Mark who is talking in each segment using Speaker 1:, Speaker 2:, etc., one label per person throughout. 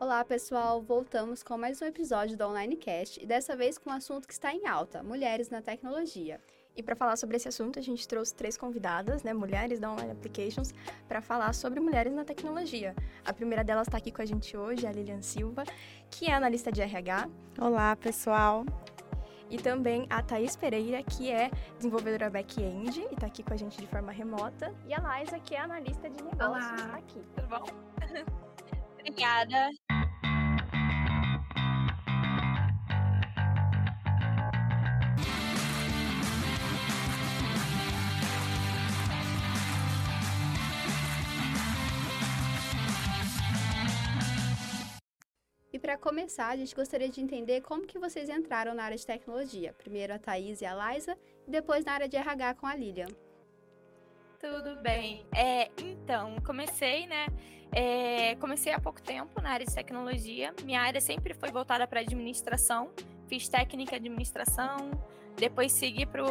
Speaker 1: Olá, pessoal! Voltamos com mais um episódio do Online Cast e dessa vez com um assunto que está em alta: mulheres na tecnologia.
Speaker 2: E para falar sobre esse assunto, a gente trouxe três convidadas, né, mulheres da Online Applications, para falar sobre mulheres na tecnologia. A primeira delas está aqui com a gente hoje, a Lilian Silva, que é analista de RH.
Speaker 3: Olá, pessoal!
Speaker 2: E também a Thaís Pereira, que é desenvolvedora back-end e está aqui com a gente de forma remota. E a Laisa, que é analista de negócios,
Speaker 4: Olá.
Speaker 2: está aqui.
Speaker 4: Tudo bom? Obrigada.
Speaker 1: E para começar, a gente gostaria de entender como que vocês entraram na área de tecnologia. Primeiro a Thaís e a Liza, e depois na área de RH com a Lilian.
Speaker 4: Tudo bem. É, então, comecei, né? É, comecei há pouco tempo na área de tecnologia. Minha área sempre foi voltada para administração. Fiz técnica de administração. Depois segui para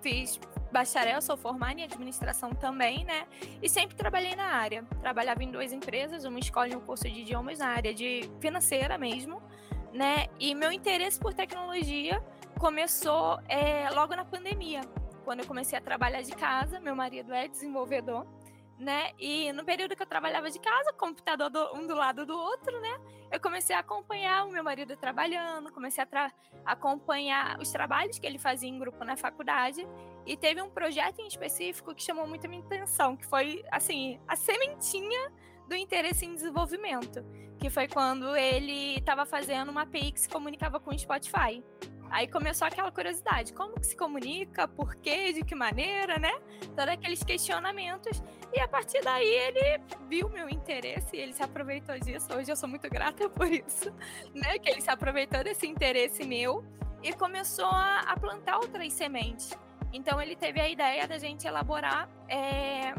Speaker 4: fiz bacharel, sou formada em administração também, né? E sempre trabalhei na área. Trabalhava em duas empresas, uma escola e um curso de idiomas na área de financeira mesmo, né? E meu interesse por tecnologia começou é, logo na pandemia, quando eu comecei a trabalhar de casa. Meu marido é desenvolvedor, né? E no período que eu trabalhava de casa, computador do, um do lado do outro, né? Eu comecei a acompanhar o meu marido trabalhando, comecei a tra acompanhar os trabalhos que ele fazia em grupo na faculdade. E teve um projeto em específico que chamou muito a minha atenção, que foi, assim, a sementinha do interesse em desenvolvimento, que foi quando ele estava fazendo uma API que se comunicava com o Spotify. Aí começou aquela curiosidade, como que se comunica, por quê, de que maneira, né? Todos aqueles questionamentos. E a partir daí ele viu meu interesse, ele se aproveitou disso. Hoje eu sou muito grata por isso, né? Que ele se aproveitou desse interesse meu e começou a, a plantar outras sementes. Então ele teve a ideia da gente elaborar é,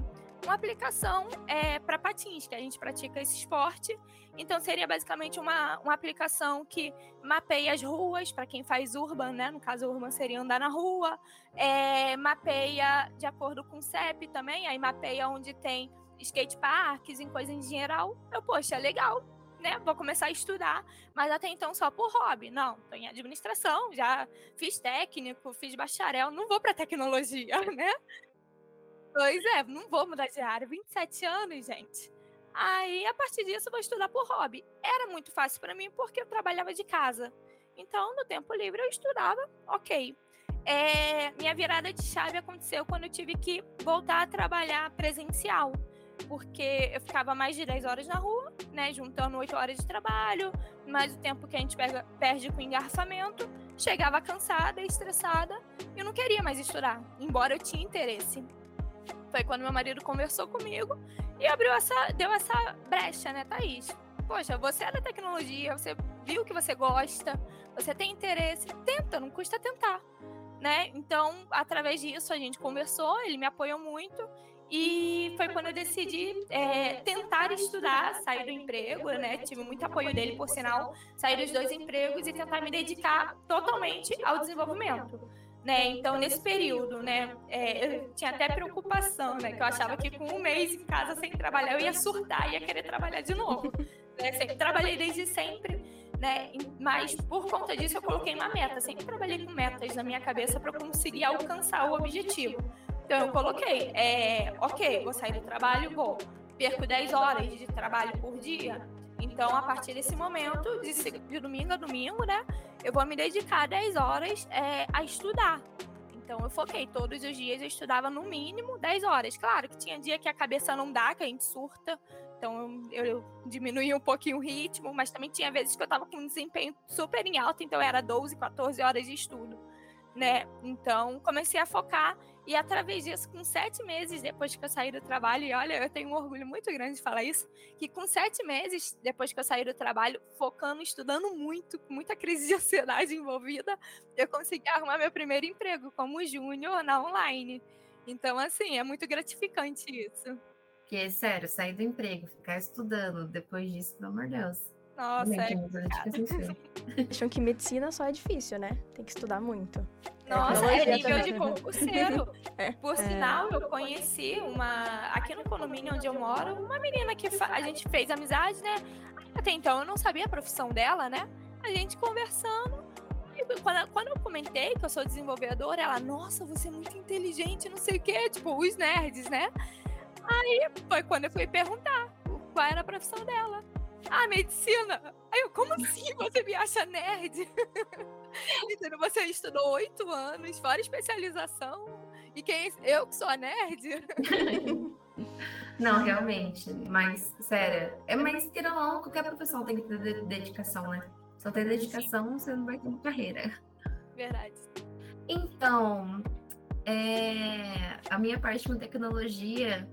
Speaker 4: uma aplicação é, para patins, que a gente pratica esse esporte. Então seria basicamente uma, uma aplicação que mapeia as ruas para quem faz urban, né? No caso, urban seria andar na rua, é, mapeia de acordo com o CEP também, aí mapeia onde tem skate parks e coisas em geral. Eu, poxa, legal, né? Vou começar a estudar, mas até então só por hobby. Não, tô em administração, já fiz técnico, fiz bacharel, não vou para tecnologia, né? Pois é, não vou mudar de área. 27 anos, gente. Aí, a partir disso, eu vou estudar por hobby. Era muito fácil para mim porque eu trabalhava de casa. Então, no tempo livre, eu estudava, ok. É, minha virada de chave aconteceu quando eu tive que voltar a trabalhar presencial. Porque eu ficava mais de 10 horas na rua, né? Juntando 8 horas de trabalho, mais o tempo que a gente pega, perde com engarrafamento. Chegava cansada, estressada, e eu não queria mais estudar, embora eu tinha interesse foi quando meu marido conversou comigo e abriu essa, deu essa brecha, né, Thaís? Poxa, você é da tecnologia, você viu que você gosta, você tem interesse, tenta, não custa tentar, né? Então, através disso a gente conversou, ele me apoiou muito e foi quando eu decidi é, tentar estudar, sair do emprego, né? Tive muito apoio dele, por sinal, sair dos dois empregos e tentar me dedicar totalmente ao desenvolvimento né? Então, nesse período, né, é, eu tinha até preocupação, né? Que eu achava que com um mês em casa sem trabalhar, eu ia surtar, ia querer trabalhar de novo. Né? Sempre trabalhei desde sempre, né? Mas por conta disso eu coloquei uma meta. Sempre trabalhei com metas na minha cabeça para conseguir alcançar o objetivo. Então eu coloquei, é, ok, vou sair do trabalho, vou. Perco 10 horas de trabalho por dia, então, a partir desse momento, de, de domingo a domingo, né, eu vou me dedicar 10 horas é, a estudar. Então, eu foquei todos os dias, eu estudava no mínimo 10 horas. Claro que tinha dia que a cabeça não dá, que a gente surta. Então, eu, eu diminuí um pouquinho o ritmo, mas também tinha vezes que eu estava com um desempenho super em alta, então era 12, 14 horas de estudo, né? Então, comecei a focar e através disso, com sete meses depois que eu saí do trabalho, e olha, eu tenho um orgulho muito grande de falar isso, que com sete meses depois que eu saí do trabalho, focando, estudando muito, com muita crise de ansiedade envolvida, eu consegui arrumar meu primeiro emprego como júnior na online. Então, assim, é muito gratificante isso.
Speaker 3: Porque, sério, sair do emprego, ficar estudando, depois disso, pelo amor de Deus.
Speaker 4: Nossa, é
Speaker 2: Acham que medicina só é difícil, né? Tem que estudar muito.
Speaker 4: Nossa, é, é nível de concurseiro. é. Por sinal, eu conheci uma. Aqui no condomínio onde eu moro, uma menina que a gente fez amizade, né? até então eu não sabia a profissão dela, né? A gente conversando. Quando, quando eu comentei que eu sou desenvolvedora, ela, nossa, você é muito inteligente, não sei o quê, tipo, os nerds, né? Aí foi quando eu fui perguntar qual era a profissão dela. Ah, medicina! Aí eu, como assim você me acha nerd? você estudou oito anos, fora especialização, e quem eu que sou a nerd?
Speaker 3: Não, realmente. Mas, sério, é mais que não, qualquer profissão tem que ter dedicação, né? Se não tem dedicação, você não vai ter uma carreira.
Speaker 4: Verdade.
Speaker 3: Então, é, a minha parte com tecnologia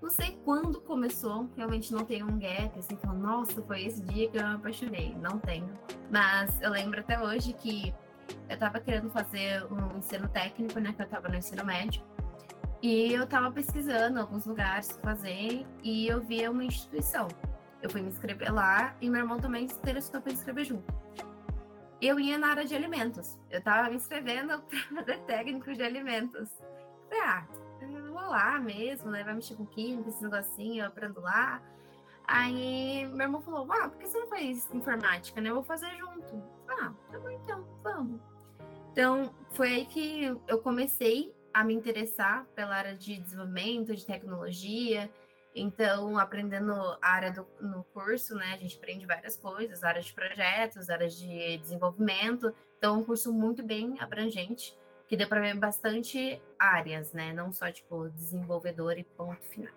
Speaker 3: não sei quando começou, realmente não tem um gap, assim, falando, nossa, foi esse dia que eu me apaixonei. Não tenho. Mas eu lembro até hoje que eu estava querendo fazer um ensino técnico, né? Que eu estava no ensino médio. E eu estava pesquisando alguns lugares para fazer e eu via uma instituição. Eu fui me inscrever lá e meu irmão também se interessou para inscrever junto. Eu ia na área de alimentos. Eu estava me inscrevendo para fazer técnico de alimentos. Falei, ah, vou lá mesmo, né? Vai mexer com química, esse negocinho, eu aprendo lá. Aí meu irmão falou, ah, por que você não faz informática, né? Eu vou fazer junto. Ah, tá bom então, vamos. Então, foi aí que eu comecei a me interessar pela área de desenvolvimento, de tecnologia. Então, aprendendo a área do no curso, né? A gente aprende várias coisas, áreas de projetos, áreas de desenvolvimento. Então, é um curso muito bem abrangente que deu para ver bastante áreas, né? Não só tipo desenvolvedor e ponto final.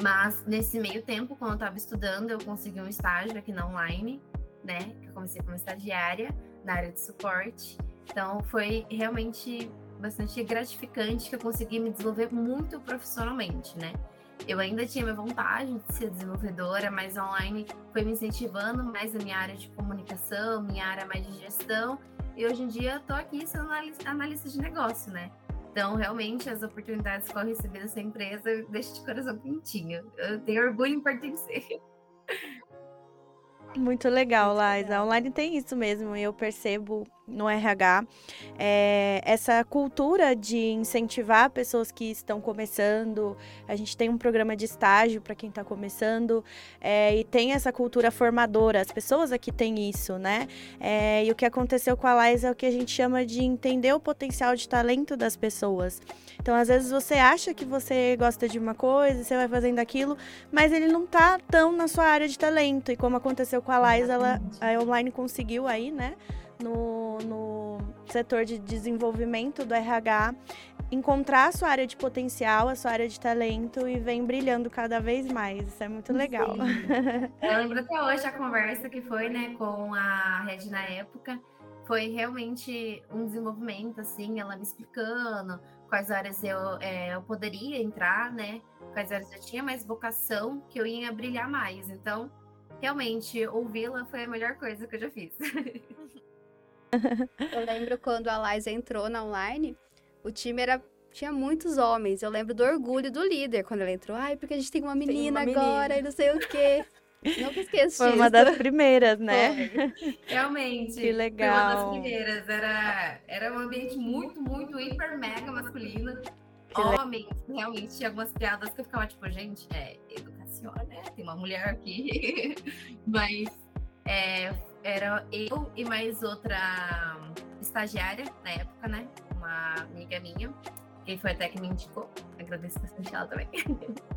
Speaker 3: Mas nesse meio tempo, quando eu estava estudando, eu consegui um estágio aqui na online, né? Que eu comecei como estagiária na área de suporte. Então foi realmente bastante gratificante que eu consegui me desenvolver muito profissionalmente, né? Eu ainda tinha minha vontade de ser desenvolvedora, mas online foi me incentivando mais a minha área de comunicação, minha área mais de gestão e hoje em dia estou aqui sendo analista de negócio, né? Então, realmente, as oportunidades que eu recebi dessa empresa deixam de coração quentinho. Eu tenho orgulho em pertencer.
Speaker 5: Muito legal, Laisa. A online tem isso mesmo, eu percebo no RH é, essa cultura de incentivar pessoas que estão começando. A gente tem um programa de estágio para quem está começando é, e tem essa cultura formadora. As pessoas aqui têm isso, né? É, e o que aconteceu com a Laisa é o que a gente chama de entender o potencial de talento das pessoas. Então, às vezes você acha que você gosta de uma coisa, você vai fazendo aquilo, mas ele não tá tão na sua área de talento. E como aconteceu com a Lais, ela a online conseguiu aí, né, no, no setor de desenvolvimento do RH, encontrar a sua área de potencial, a sua área de talento e vem brilhando cada vez mais. Isso é muito legal.
Speaker 3: Eu lembro até hoje a conversa que foi, né, com a Red na época. Foi realmente um desenvolvimento, assim, ela me explicando quais áreas eu, é, eu poderia entrar, né? Quais áreas eu tinha mais vocação, que eu ia brilhar mais. Então, realmente, ouvi-la foi a melhor coisa que eu já fiz.
Speaker 1: eu lembro quando a Liza entrou na online, o time era tinha muitos homens. Eu lembro do orgulho do líder quando ela entrou. Ai, porque a gente tem uma menina, tem uma agora menina. e não sei o quê. Nunca esqueço
Speaker 5: Foi
Speaker 1: disso.
Speaker 5: uma das primeiras, né?
Speaker 3: Foi. Realmente.
Speaker 5: Que legal. Foi
Speaker 3: uma das primeiras. Era, era um ambiente muito, muito hiper mega masculino. Que Homens, le... realmente, tinha algumas piadas que eu ficava tipo, gente, é educação, né? Tem uma mulher aqui. Mas é, era eu e mais outra estagiária na época, né? Uma amiga minha. Quem foi até que me indicou. Agradeço bastante ela também.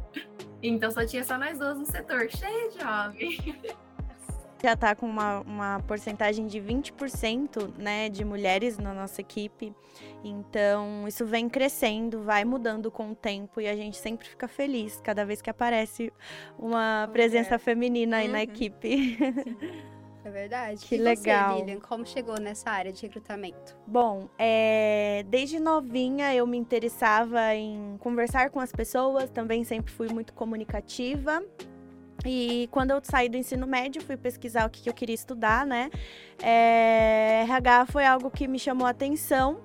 Speaker 3: Então só tinha só nós duas no setor, cheio de homem.
Speaker 5: Já está com uma, uma porcentagem de 20% né, de mulheres na nossa equipe. Então, isso vem crescendo, vai mudando com o tempo e a gente sempre fica feliz cada vez que aparece uma presença feminina aí uhum. na equipe. Sim.
Speaker 1: É verdade.
Speaker 5: Que e legal.
Speaker 1: Você, Lilian, como chegou nessa área de recrutamento?
Speaker 5: Bom, é, desde novinha eu me interessava em conversar com as pessoas, também sempre fui muito comunicativa. E quando eu saí do ensino médio, fui pesquisar o que, eu queria estudar, né? É, RH foi algo que me chamou a atenção.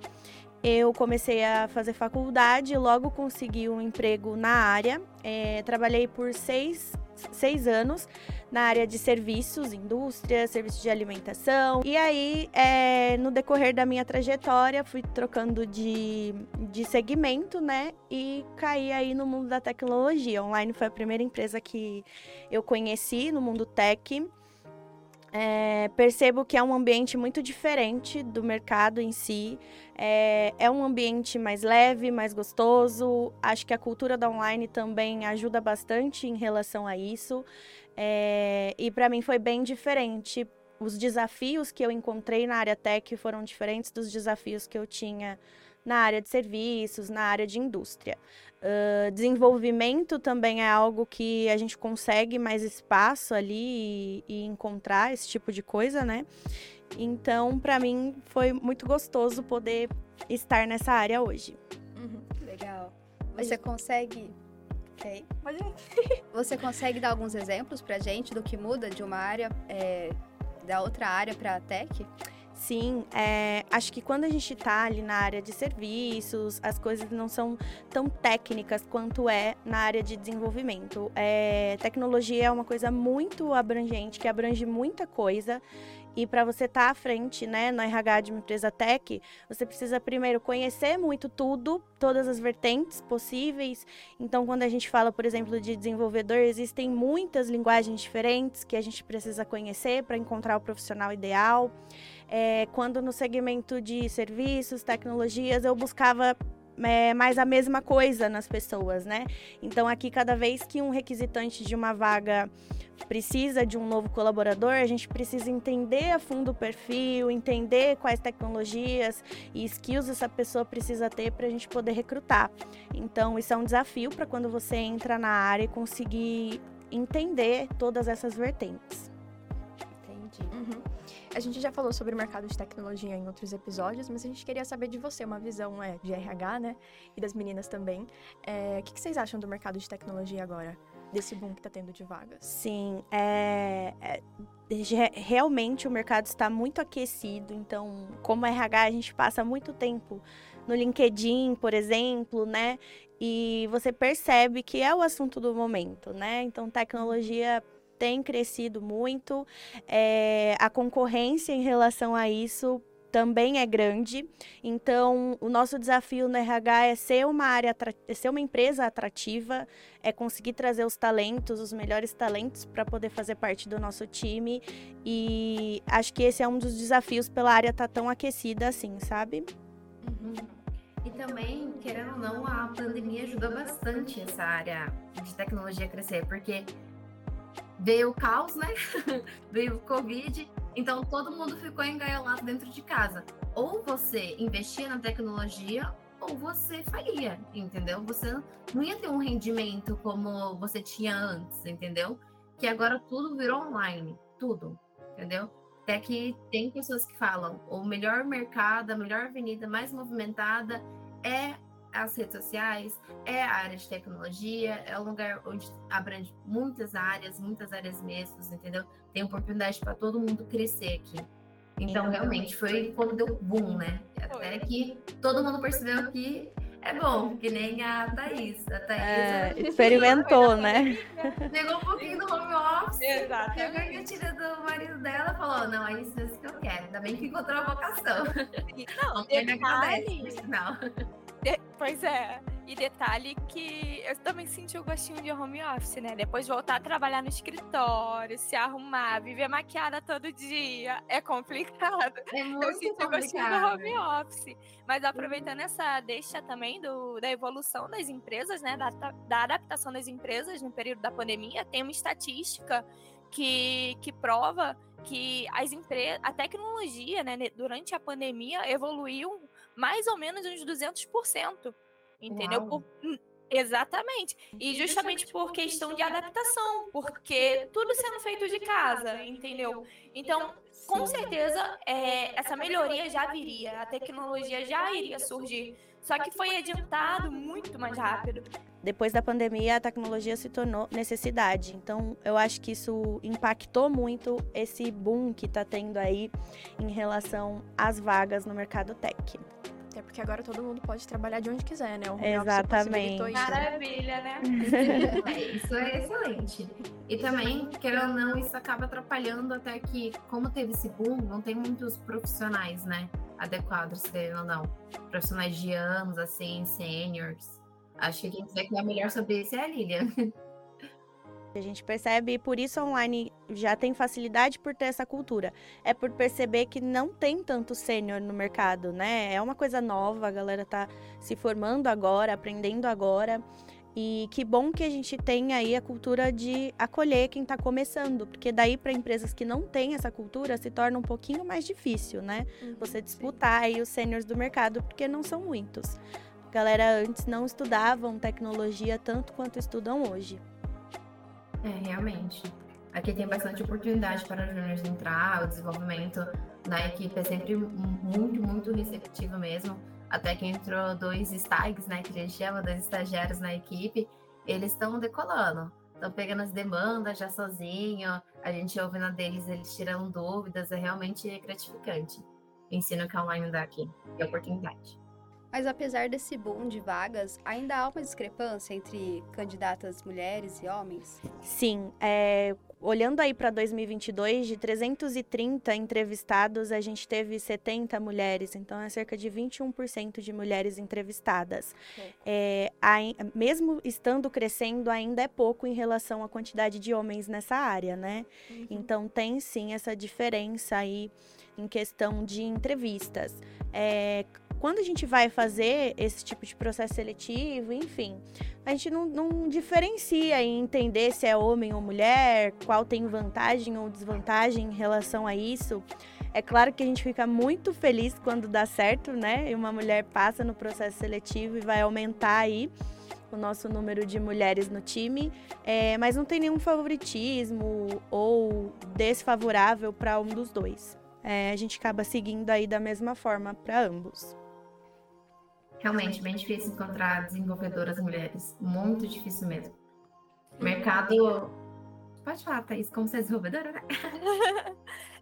Speaker 5: Eu comecei a fazer faculdade, logo consegui um emprego na área. É, trabalhei por seis seis anos na área de serviços, indústria, serviços de alimentação. E aí, é, no decorrer da minha trajetória, fui trocando de, de segmento, né? E caí aí no mundo da tecnologia. Online foi a primeira empresa que eu conheci no mundo tech. É, percebo que é um ambiente muito diferente do mercado em si. É, é, um ambiente mais leve, mais gostoso. Acho que a cultura da online também ajuda bastante em relação a isso. É, e para mim foi bem diferente. Os desafios que eu encontrei na área tech foram diferentes dos desafios que eu tinha na área de serviços, na área de indústria. Uh, desenvolvimento também é algo que a gente consegue mais espaço ali e, e encontrar esse tipo de coisa, né? Então, para mim, foi muito gostoso poder estar nessa área hoje.
Speaker 1: Uhum, legal. Você consegue. Ok. Você consegue dar alguns exemplos pra gente do que muda de uma área, é, da outra área para a tech?
Speaker 5: Sim, é, acho que quando a gente está ali na área de serviços, as coisas não são tão técnicas quanto é na área de desenvolvimento. É, tecnologia é uma coisa muito abrangente, que abrange muita coisa. E para você estar tá à frente, né, no RH de uma empresa tech, você precisa primeiro conhecer muito tudo, todas as vertentes possíveis. Então, quando a gente fala, por exemplo, de desenvolvedor, existem muitas linguagens diferentes que a gente precisa conhecer para encontrar o profissional ideal é, quando no segmento de serviços, tecnologias, eu buscava é, mais a mesma coisa nas pessoas, né? Então, aqui, cada vez que um requisitante de uma vaga precisa de um novo colaborador, a gente precisa entender a fundo o perfil, entender quais tecnologias e skills essa pessoa precisa ter para a gente poder recrutar. Então, isso é um desafio para quando você entra na área e conseguir entender todas essas vertentes.
Speaker 2: Entendi. Uhum. A gente já falou sobre o mercado de tecnologia em outros episódios, mas a gente queria saber de você, uma visão é, de RH, né? E das meninas também. É, o que, que vocês acham do mercado de tecnologia agora? Desse boom que está tendo de vagas?
Speaker 5: Sim, é, é, realmente o mercado está muito aquecido. Então, como RH, a gente passa muito tempo no LinkedIn, por exemplo, né? E você percebe que é o assunto do momento, né? Então, tecnologia tem crescido muito. É, a concorrência em relação a isso também é grande. Então, o nosso desafio no RH é ser uma área, é ser uma empresa atrativa, é conseguir trazer os talentos, os melhores talentos para poder fazer parte do nosso time. E acho que esse é um dos desafios pela área estar tá tão aquecida assim, sabe?
Speaker 3: Uhum. E também, querendo ou não, a pandemia ajudou bastante essa área de tecnologia a crescer, porque veio o caos, né? veio o Covid, então todo mundo ficou engaiolado dentro de casa. Ou você investia na tecnologia, ou você falia, entendeu? Você não ia ter um rendimento como você tinha antes, entendeu? Que agora tudo virou online, tudo, entendeu? Até que tem pessoas que falam, o melhor mercado, a melhor avenida mais movimentada é as redes sociais, é a área de tecnologia, é um lugar onde abrange muitas áreas, muitas áreas mesmo, entendeu? Tem oportunidade para todo mundo crescer aqui. Então, realmente, foi quando deu boom, né? Até que todo mundo percebeu que é bom, que nem a Thaís. A Thaís
Speaker 5: é, experimentou, né?
Speaker 3: Pegou um pouquinho do home office, Exato. pegou a gatilha do marido dela e falou: não, é isso, que eu quero. Ainda bem que encontrou a vocação.
Speaker 4: Não, não detalhe, não. De... Pois é. E detalhe que eu também senti o gostinho de home office, né? Depois voltar a trabalhar no escritório, se arrumar, viver maquiada todo dia, é complicado.
Speaker 3: É muito eu senti
Speaker 4: o gostinho do home office. Mas aproveitando essa deixa também do, da evolução das empresas, né? Da, da adaptação das empresas no período da pandemia, tem uma estatística que, que prova que as empresas, a tecnologia, né, durante a pandemia evoluiu mais ou menos uns 200%. Entendeu? Por, hum, exatamente. E justamente por questão de adaptação, porque tudo sendo feito de casa, entendeu? Então, com certeza, é, essa melhoria já viria, a tecnologia já iria surgir. Só que foi adiantado muito mais rápido.
Speaker 5: Depois da pandemia, a tecnologia se tornou necessidade. Então, eu acho que isso impactou muito esse boom que está tendo aí em relação às vagas no mercado tech.
Speaker 2: Até porque agora todo mundo pode trabalhar de onde quiser, né? O
Speaker 5: home Exatamente.
Speaker 4: Isso, Maravilha, né?
Speaker 3: é, isso é excelente. E também, querendo ou não, isso acaba atrapalhando até que, como teve esse boom, não tem muitos profissionais, né? Adequados, querendo ou não. Profissionais de anos, assim, seniors. Acho que quem quiser falar melhor sobre isso é a Lilian.
Speaker 5: A gente percebe e por isso online já tem facilidade por ter essa cultura. É por perceber que não tem tanto sênior no mercado, né? É uma coisa nova, a galera tá se formando agora, aprendendo agora. E que bom que a gente tem aí a cultura de acolher quem está começando, porque daí para empresas que não têm essa cultura se torna um pouquinho mais difícil, né? Uhum, Você disputar sim. aí os sêniors do mercado, porque não são muitos. A galera antes não estudavam tecnologia tanto quanto estudam hoje.
Speaker 3: É, realmente. Aqui tem bastante oportunidade para os juniors entrar, o desenvolvimento da equipe é sempre muito, muito receptivo mesmo. Até que entrou dois stags, né, que a gente chama, dois estagiários na equipe, eles estão decolando. Estão pegando as demandas já sozinho, a gente ouve na deles, eles tirando dúvidas, é realmente gratificante o ensino que a online dá aqui, e a oportunidade.
Speaker 1: Mas apesar desse boom de vagas, ainda há uma discrepância entre candidatas mulheres e homens?
Speaker 5: Sim, é, olhando aí para 2022, de 330 entrevistados, a gente teve 70 mulheres, então é cerca de 21% de mulheres entrevistadas. É, mesmo estando crescendo, ainda é pouco em relação à quantidade de homens nessa área, né? Uhum. Então tem sim essa diferença aí em questão de entrevistas. É, quando a gente vai fazer esse tipo de processo seletivo, enfim, a gente não, não diferencia em entender se é homem ou mulher, qual tem vantagem ou desvantagem em relação a isso. É claro que a gente fica muito feliz quando dá certo, né? E uma mulher passa no processo seletivo e vai aumentar aí o nosso número de mulheres no time, é, mas não tem nenhum favoritismo ou desfavorável para um dos dois. É, a gente acaba seguindo aí da mesma forma para ambos
Speaker 3: realmente bem difícil encontrar desenvolvedoras mulheres. Muito difícil mesmo. Mercado. Pode falar, Thaís, como você é desenvolvedora, né?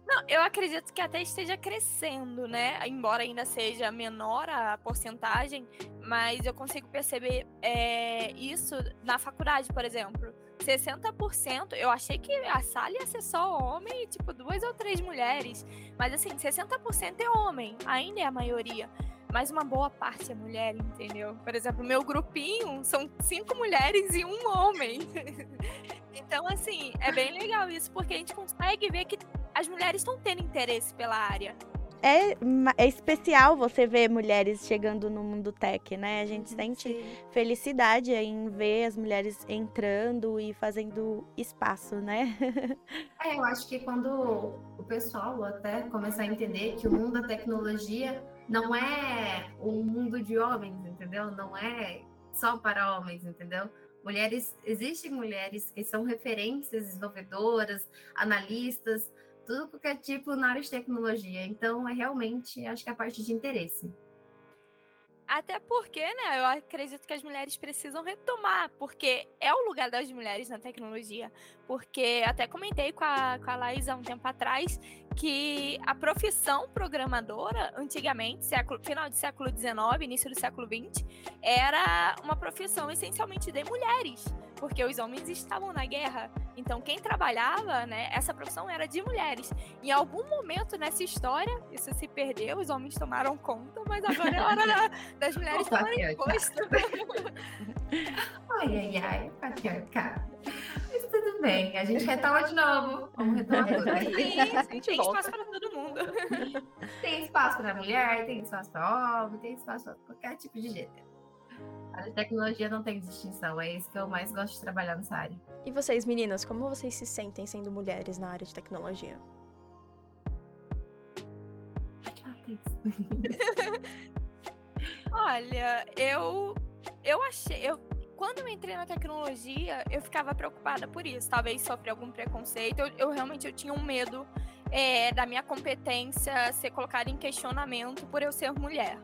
Speaker 4: Não, eu acredito que até esteja crescendo, né? Embora ainda seja menor a porcentagem, mas eu consigo perceber é, isso na faculdade, por exemplo. 60%, eu achei que a sala ia ser só homem e, tipo, duas ou três mulheres. Mas, assim, 60% é homem, ainda é a maioria mas uma boa parte é mulher, entendeu? Por exemplo, meu grupinho são cinco mulheres e um homem. então, assim, é bem legal isso, porque a gente consegue ver que as mulheres estão tendo interesse pela área.
Speaker 5: É, é, especial você ver mulheres chegando no mundo tech, né? A gente sente Sim. felicidade em ver as mulheres entrando e fazendo espaço, né?
Speaker 3: é, eu acho que quando o pessoal até começar a entender que o mundo da tecnologia não é um mundo de homens, entendeu? Não é só para homens, entendeu? Mulheres, existem mulheres que são referências desenvolvedoras, analistas, tudo qualquer tipo na área de tecnologia. Então, é realmente, acho que é a parte de interesse.
Speaker 4: Até porque, né, eu acredito que as mulheres precisam retomar, porque é o lugar das mulheres na tecnologia. Porque até comentei com a, com a Laís há um tempo atrás que a profissão programadora, antigamente, século, final do século XIX, início do século XX, era uma profissão essencialmente de mulheres porque os homens estavam na guerra. Então, quem trabalhava, né, essa profissão era de mulheres. Em algum momento nessa história, isso se perdeu, os homens tomaram conta, mas agora é hora da, das mulheres Opa, tomarem posto.
Speaker 3: ai, ai, ai, patriarcado. Mas tudo bem, a gente retoma de novo. Vamos retomar tudo.
Speaker 4: Sim, tem espaço para todo mundo.
Speaker 3: Tem espaço para mulher, tem espaço para homem, tem espaço para qualquer tipo de gênero. A tecnologia não tem distinção, é isso que eu mais gosto de trabalhar nessa área.
Speaker 2: E vocês, meninas, como vocês se sentem sendo mulheres na área de tecnologia?
Speaker 4: Olha, eu eu achei, eu quando eu entrei na tecnologia, eu ficava preocupada por isso. Talvez sofrer algum preconceito. Eu, eu realmente eu tinha um medo é, da minha competência ser colocada em questionamento por eu ser mulher.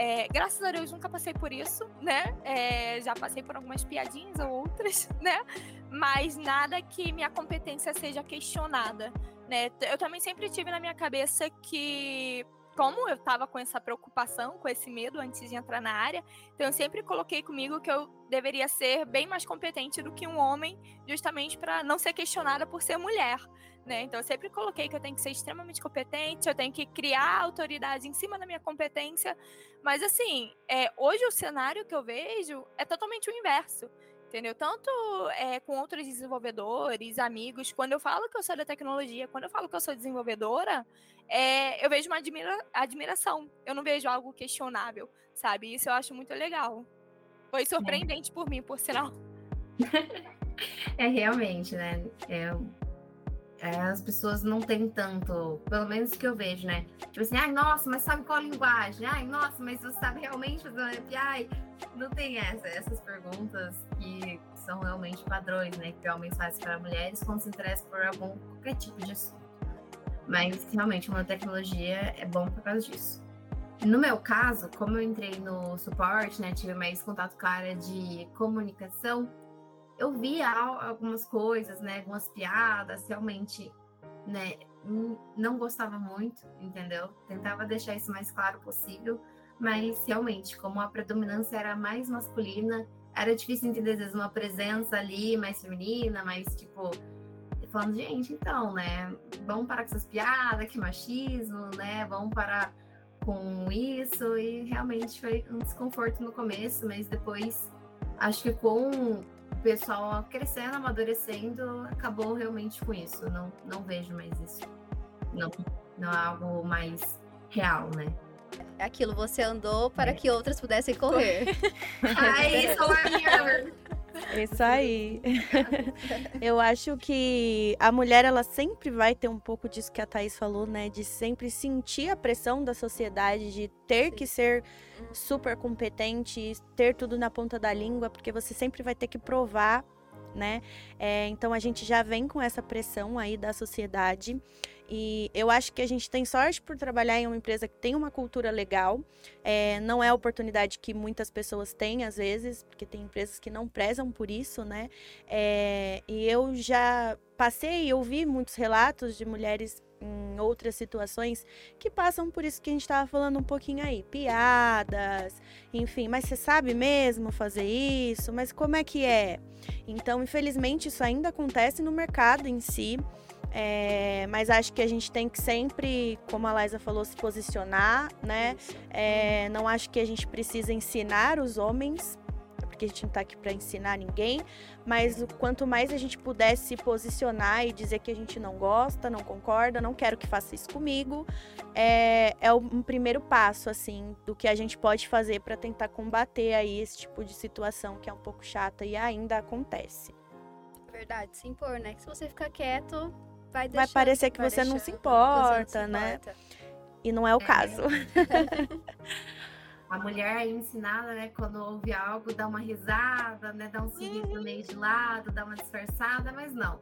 Speaker 4: É, graças a Deus nunca passei por isso, né? É, já passei por algumas piadinhas ou outras, né? Mas nada que minha competência seja questionada, né? Eu também sempre tive na minha cabeça que como eu estava com essa preocupação, com esse medo antes de entrar na área, então eu sempre coloquei comigo que eu deveria ser bem mais competente do que um homem, justamente para não ser questionada por ser mulher. Né? Então eu sempre coloquei que eu tenho que ser extremamente competente, eu tenho que criar autoridade em cima da minha competência. Mas assim, é, hoje o cenário que eu vejo é totalmente o inverso entendeu? Tanto é, com outros desenvolvedores, amigos, quando eu falo que eu sou da tecnologia, quando eu falo que eu sou desenvolvedora, é, eu vejo uma admira admiração, eu não vejo algo questionável, sabe? Isso eu acho muito legal. Foi surpreendente por mim, por sinal.
Speaker 3: é realmente, né? É, as pessoas não têm tanto, pelo menos que eu vejo, né? Tipo assim, ai, nossa, mas sabe qual linguagem? Ai, nossa, mas você sabe realmente fazer uma API? Não tem essa, essas perguntas que são realmente padrões, né? Que homens fazem para mulheres quando se interessam por algum qualquer tipo de assunto. Mas realmente uma tecnologia é bom por causa disso. No meu caso, como eu entrei no suporte, né, tive mais contato com a área de comunicação, eu via algumas coisas, né, algumas piadas, realmente, né, não gostava muito, entendeu? Tentava deixar isso mais claro possível, mas realmente, como a predominância era mais masculina, era difícil entender às vezes uma presença ali mais feminina, mais tipo falando, gente, então, né, vamos parar com essas piadas, que machismo, né? Vamos parar com isso e realmente foi um desconforto no começo, mas depois acho que com pessoal crescendo, amadurecendo, acabou realmente com isso. Não, não vejo mais isso. Não, não é algo mais real, né?
Speaker 1: É aquilo, você andou para é. que outras pudessem correr.
Speaker 3: Ai, sou a
Speaker 5: Isso aí. Eu acho que a mulher, ela sempre vai ter um pouco disso que a Thaís falou, né? De sempre sentir a pressão da sociedade, de ter que ser super competente, ter tudo na ponta da língua, porque você sempre vai ter que provar né? É, então a gente já vem com essa pressão aí da sociedade. E eu acho que a gente tem sorte por trabalhar em uma empresa que tem uma cultura legal. É, não é a oportunidade que muitas pessoas têm, às vezes, porque tem empresas que não prezam por isso, né? É, e eu já passei e ouvi muitos relatos de mulheres em outras situações que passam por isso que a gente estava falando um pouquinho aí, piadas, enfim, mas você sabe mesmo fazer isso? Mas como é que é? Então, infelizmente, isso ainda acontece no mercado em si. É, mas acho que a gente tem que sempre, como a Liza falou, se posicionar, né? É, não acho que a gente precisa ensinar os homens porque a gente não está aqui para ensinar ninguém, mas quanto mais a gente puder se posicionar e dizer que a gente não gosta, não concorda, não quero que faça isso comigo, é, é um primeiro passo, assim, do que a gente pode fazer para tentar combater aí esse tipo de situação que é um pouco chata e ainda acontece.
Speaker 1: Verdade, se impor, né? Que se você ficar quieto, vai
Speaker 5: deixar, Vai parecer que vai você, não se importa, não se né? Importa. E não é o é. caso.
Speaker 3: a mulher é ensinada, né, quando ouve algo, dá uma risada, né, dá um sorriso meio de lado, dá uma disfarçada, mas não.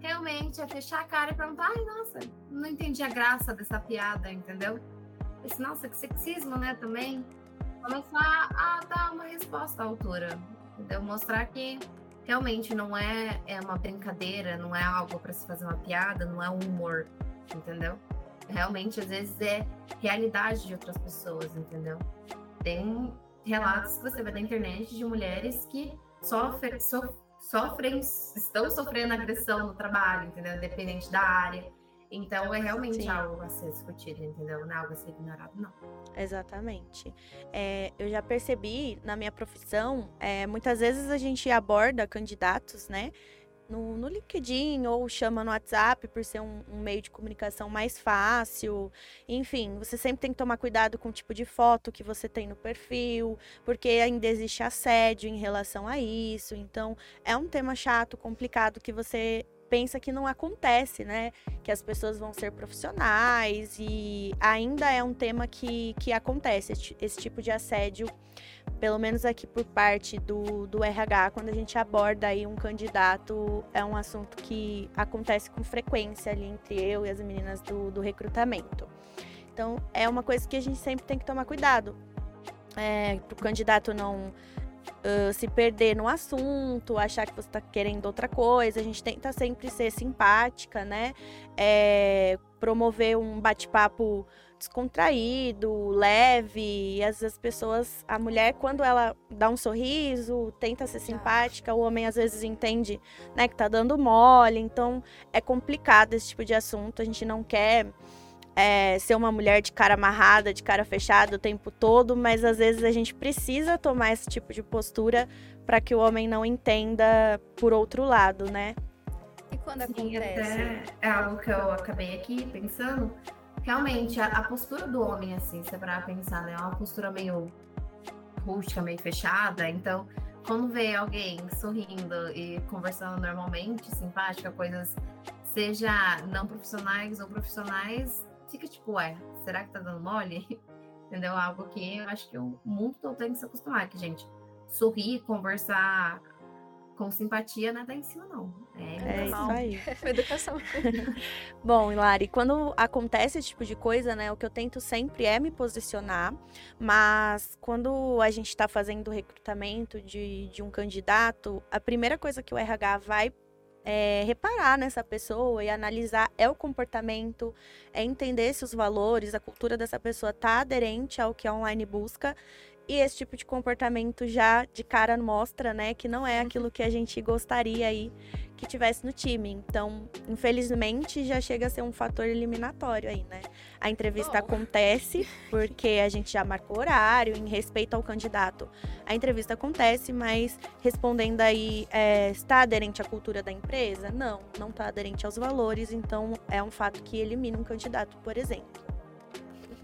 Speaker 3: Realmente é fechar a cara e perguntar, ai, nossa, não entendi a graça dessa piada, entendeu? Esse, nossa, que sexismo, né, também. Começar a dar uma resposta à altura, entendeu? Mostrar que realmente não é, é uma brincadeira, não é algo para se fazer uma piada, não é um humor, entendeu? Realmente, às vezes, é realidade de outras pessoas, entendeu? Tem relatos que você vê na internet de mulheres que sofrem, sofrem estão sofrendo agressão no trabalho, entendeu? Independente da área. Então é realmente Sim. algo a ser discutido, entendeu? Não é algo a ser ignorado, não.
Speaker 5: Exatamente. É, eu já percebi na minha profissão, é, muitas vezes a gente aborda candidatos, né? No, no LinkedIn ou chama no WhatsApp por ser um, um, meio de comunicação mais fácil. Enfim, você sempre tem que tomar cuidado com o tipo de foto que você tem no perfil, porque ainda existe assédio em relação a isso. Então, é um tema chato, complicado que você pensa que não acontece, né? Que as pessoas vão ser profissionais e ainda é um tema que, que acontece, esse, tipo de assédio pelo menos aqui por parte do, do RH, quando a gente aborda aí um candidato, é um assunto que acontece com frequência ali entre eu e as meninas do, do recrutamento. Então, é uma coisa que a gente sempre tem que tomar cuidado. É, para o candidato não uh, se perder no assunto, achar que você está querendo outra coisa. A gente tenta sempre ser simpática, né? É, promover um bate-papo descontraído, leve, e às vezes as pessoas, a mulher quando ela dá um sorriso, tenta ser simpática, o homem às vezes entende, né, que tá dando mole, então é complicado esse tipo de assunto, a gente não quer é, ser uma mulher de cara amarrada, de cara fechada o tempo todo, mas às vezes a gente precisa tomar esse tipo de postura para que o homem não entenda por outro lado, né?
Speaker 1: E quando
Speaker 3: Sim,
Speaker 1: acontece?
Speaker 3: até é algo que eu acabei aqui pensando. Realmente, a, a postura do homem, assim, se é pra pensar, né? É uma postura meio rústica, meio fechada. Então, quando vê alguém sorrindo e conversando normalmente, simpática, coisas, seja não profissionais ou profissionais, fica tipo, ué, será que tá dando mole? Entendeu? Algo que eu acho que o mundo todo tem que se acostumar, que, gente, sorrir, conversar com simpatia não é dar em cima, não. É,
Speaker 5: É isso aí.
Speaker 2: Educação.
Speaker 5: Bom, Hilari, quando acontece esse tipo de coisa, né, o que eu tento sempre é me posicionar, mas quando a gente está fazendo o recrutamento de, de um candidato, a primeira coisa que o RH vai é, reparar nessa pessoa e analisar é o comportamento, é entender se os valores, a cultura dessa pessoa está aderente ao que a online busca. E esse tipo de comportamento já de cara mostra, né, que não é aquilo que a gente gostaria aí que tivesse no time. Então, infelizmente, já chega a ser um fator eliminatório aí, né? A entrevista
Speaker 2: Bom.
Speaker 5: acontece porque a gente já marcou horário, em respeito ao candidato. A entrevista acontece, mas respondendo aí, é, está aderente à cultura da empresa? Não, não está aderente aos valores, então é um fato que elimina um candidato, por exemplo.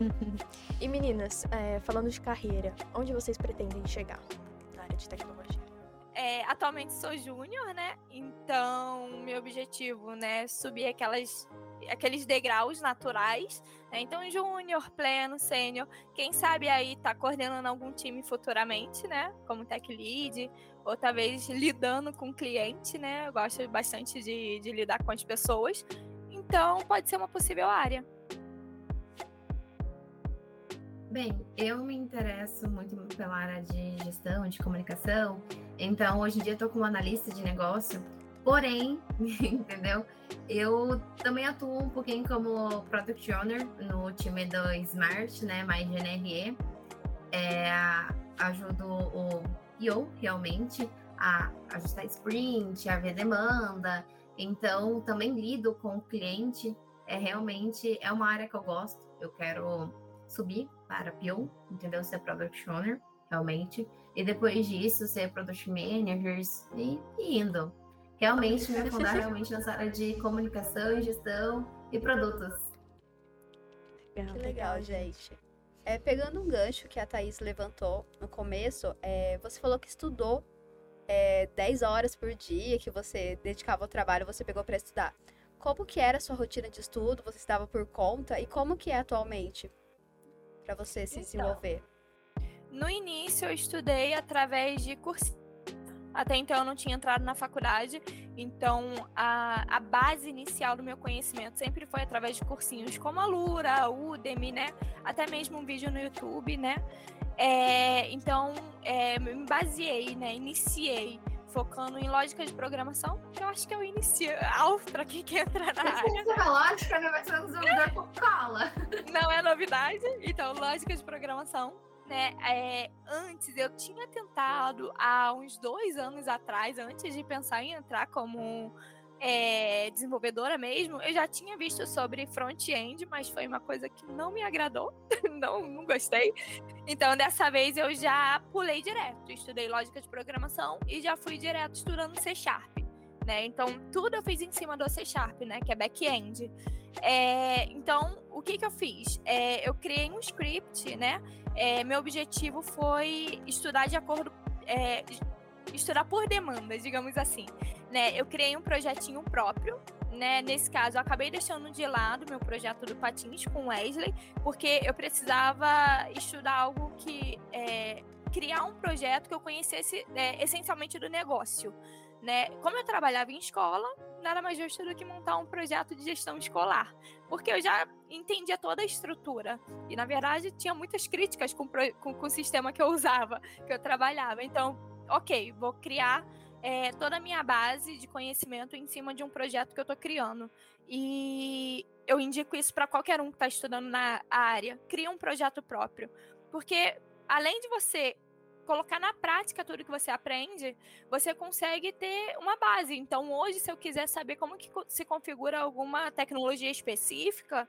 Speaker 2: E meninas, é, falando de carreira, onde vocês pretendem chegar na área de tecnologia?
Speaker 4: É, atualmente sou júnior, né? Então, meu objetivo, né, é subir aquelas, aqueles degraus naturais. Né? Então, júnior, pleno, sênior. Quem sabe aí tá coordenando algum time futuramente, né? Como tech lead, ou talvez lidando com cliente, né? Eu gosto bastante de, de lidar com as pessoas. Então, pode ser uma possível área.
Speaker 3: Bem, eu me interesso muito pela área de gestão, de comunicação. Então, hoje em dia, tô como analista de negócio. Porém, entendeu? Eu também atuo um pouquinho como Product Owner no time do Smart, né? Mais GNRE. É, ajudo o PO, realmente, a ajustar sprint, a ver demanda. Então, também lido com o cliente. É realmente, é uma área que eu gosto. Eu quero subir para PO, entendeu? Ser Product Owner, realmente. E depois disso, ser Product Managers e, e indo. Realmente me afundar realmente nessa área de comunicação e gestão e produtos.
Speaker 1: Que legal, gente. É, pegando um gancho que a Thaís levantou no começo, é, você falou que estudou é, 10 horas por dia, que você dedicava ao trabalho, você pegou para estudar. Como que era a sua rotina de estudo? Você estava por conta? E como que é atualmente para você se
Speaker 4: Então,
Speaker 1: desenvolver?
Speaker 4: No início, eu estudei através de cursinho. Até então, eu não tinha entrado na faculdade. Então, a, a base inicial do meu conhecimento sempre foi através de cursinhos como a Lura, a Udemy, né? Até mesmo um vídeo no YouTube, né? É, então, é, me baseei, né? Iniciei focando em lógica de programação, que eu acho que é o inicial para quem quer entrar na área.
Speaker 3: Essa lógica vai ser desenvolvedor Coca-Cola.
Speaker 4: não é novidade. Então, lógica de programação, né? É, antes eu tinha tentado há uns dois anos atrás, antes de pensar em entrar como é, desenvolvedora mesmo, eu já tinha visto sobre front-end, mas foi uma coisa que não me agradou, não, não gostei. Então, dessa vez eu já pulei direto, estudei lógica de programação e já fui direto estudando C Sharp. Né? Então, tudo eu fiz em cima do C Sharp, né? Que é back-end. É, então, o que, que eu fiz? É, eu criei um script, né? É, meu objetivo foi estudar de acordo. Estudar por demanda, digamos assim. Né? Eu criei um projetinho próprio. Né? Nesse caso, eu acabei deixando de lado meu projeto do Patins com Wesley, porque eu precisava estudar algo que. é, criar um projeto que eu conhecesse é, essencialmente do negócio. Né? Como eu trabalhava em escola, nada mais justo do que montar um projeto de gestão escolar, porque eu já entendia toda a estrutura e, na verdade, tinha muitas críticas com, com, com o sistema que eu usava, que eu trabalhava. Então, ok, vou criar é, toda a minha base de conhecimento em cima de um projeto que eu estou criando. E eu indico isso para qualquer um que está estudando na área. Cria um projeto próprio. Porque além de você colocar na prática tudo que você aprende, você consegue ter uma base. Então, hoje, se eu quiser saber como que se configura alguma tecnologia específica,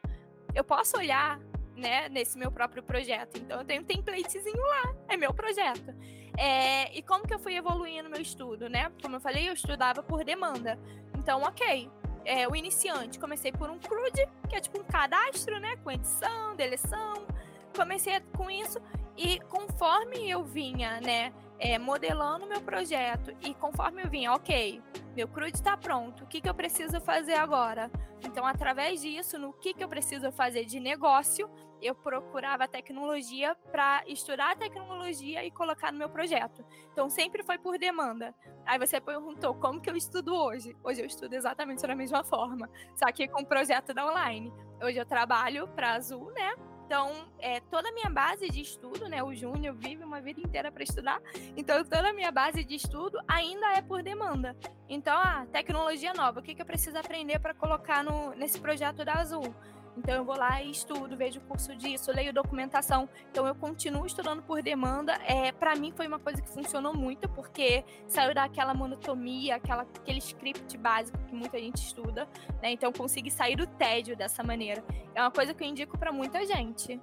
Speaker 4: eu posso olhar né, nesse meu próprio projeto. Então, eu tenho um templatezinho lá, é meu projeto. É, e como que eu fui evoluindo meu estudo, né? Como eu falei, eu estudava por demanda. Então, ok. É, o iniciante, comecei por um CRUD, que é tipo um cadastro, né? Com edição, deleção. Comecei com isso e conforme eu vinha, né, é, modelando meu projeto e conforme eu vinha, ok, meu CRUD está pronto, o que, que eu preciso fazer agora? Então, através disso, no que, que eu preciso fazer de negócio, eu procurava tecnologia para estudar a tecnologia e colocar no meu projeto. Então, sempre foi por demanda. Aí você perguntou como que eu estudo hoje. Hoje eu estudo exatamente da mesma forma, só que com o projeto da online. Hoje eu trabalho para Azul, né? Então, é, toda a minha base de estudo, né? O Júnior vive uma vida inteira para estudar. Então, toda a minha base de estudo ainda é por demanda. Então, ah, tecnologia nova, o que, que eu preciso aprender para colocar no, nesse projeto da Azul? Então eu vou lá e estudo, vejo o curso disso, leio documentação. Então eu continuo estudando por demanda. É, para mim foi uma coisa que funcionou muito, porque saiu daquela monotonia, aquela, aquele script básico que muita gente estuda, né? Então consegui sair do tédio dessa maneira. É uma coisa que eu indico para muita gente.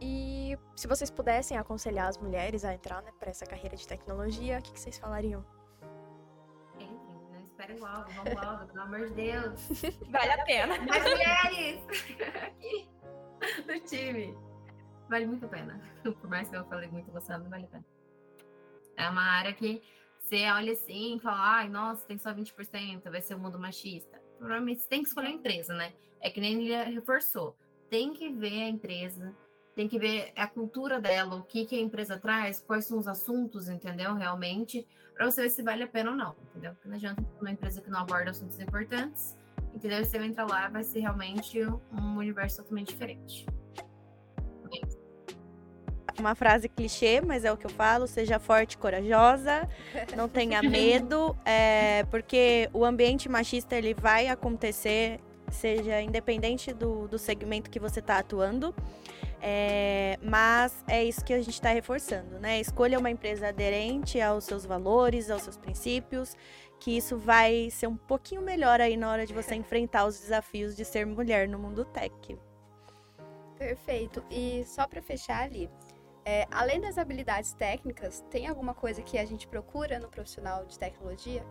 Speaker 2: E se vocês pudessem aconselhar as mulheres a entrar né, para essa carreira de tecnologia, o que, que vocês falariam?
Speaker 3: Esperem logo, vamos logo, pelo amor de Deus.
Speaker 4: Vale a pena.
Speaker 3: Mais mulheres aqui no time. Vale muito a pena. Por mais que eu falei muito gostando, vale a pena. É uma área que você olha assim e fala, ai, nossa, tem só 20%, vai ser o um mundo machista. Provavelmente você tem que escolher a empresa, né? É que nem ele reforçou. Tem que ver a empresa, tem que ver a cultura dela, o que, que a empresa traz, quais são os assuntos, entendeu? Realmente, para você ver se vale a pena ou não, entendeu? Porque não adianta uma empresa que não aborda assuntos importantes, entendeu? Você entra lá, vai ser realmente um universo totalmente diferente.
Speaker 5: Uma frase clichê, mas é o que eu falo: seja forte e corajosa, não tenha medo, é, porque o ambiente machista ele vai acontecer, seja independente do, do segmento que você está atuando. É, mas é isso que a gente está reforçando, né? Escolha uma empresa aderente aos seus valores, aos seus princípios, que isso vai ser um pouquinho melhor aí na hora de você enfrentar os desafios de ser mulher no mundo tech.
Speaker 1: Perfeito. E só para fechar ali, é, além das habilidades técnicas, tem alguma coisa que a gente procura no profissional de tecnologia?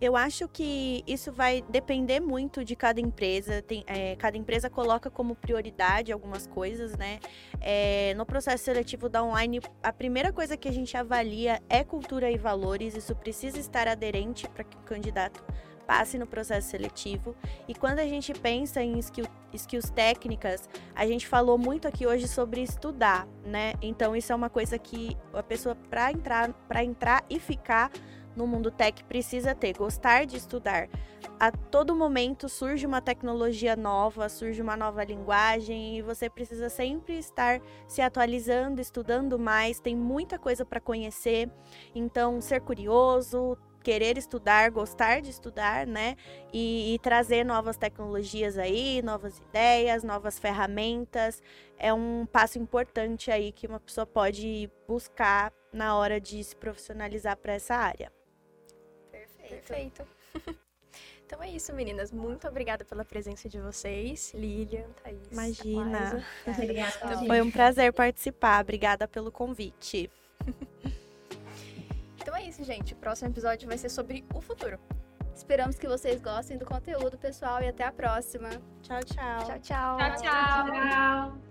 Speaker 5: Eu acho que isso vai depender muito de cada empresa. Tem, é, cada empresa coloca como prioridade algumas coisas, né? É, no processo seletivo da online, a primeira coisa que a gente avalia é cultura e valores. Isso precisa estar aderente para que o candidato passe no processo seletivo. E quando a gente pensa em skill, skills técnicas, a gente falou muito aqui hoje sobre estudar, né? Então isso é uma coisa que a pessoa para entrar, para entrar e ficar no mundo tech precisa ter, gostar de estudar. A todo momento surge uma tecnologia nova, surge uma nova linguagem e você precisa sempre estar se atualizando, estudando mais, tem muita coisa para conhecer. Então, ser curioso, querer estudar, gostar de estudar, né? E, e, trazer novas tecnologias aí, novas ideias, novas ferramentas. É um passo importante aí que uma pessoa pode buscar na hora de se profissionalizar para essa área.
Speaker 2: Perfeito. Então é isso, meninas. Muito obrigada pela presença de vocês. Lilian, Thaís.
Speaker 5: Imagina. Obrigada. Então, foi um prazer participar. Obrigada pelo convite.
Speaker 2: Então é isso, gente. O próximo episódio vai ser sobre o futuro.
Speaker 1: Esperamos que vocês gostem do conteúdo, pessoal, e até a próxima.
Speaker 5: Tchau, tchau.
Speaker 2: Tchau, tchau.
Speaker 4: Tchau, tchau. tchau.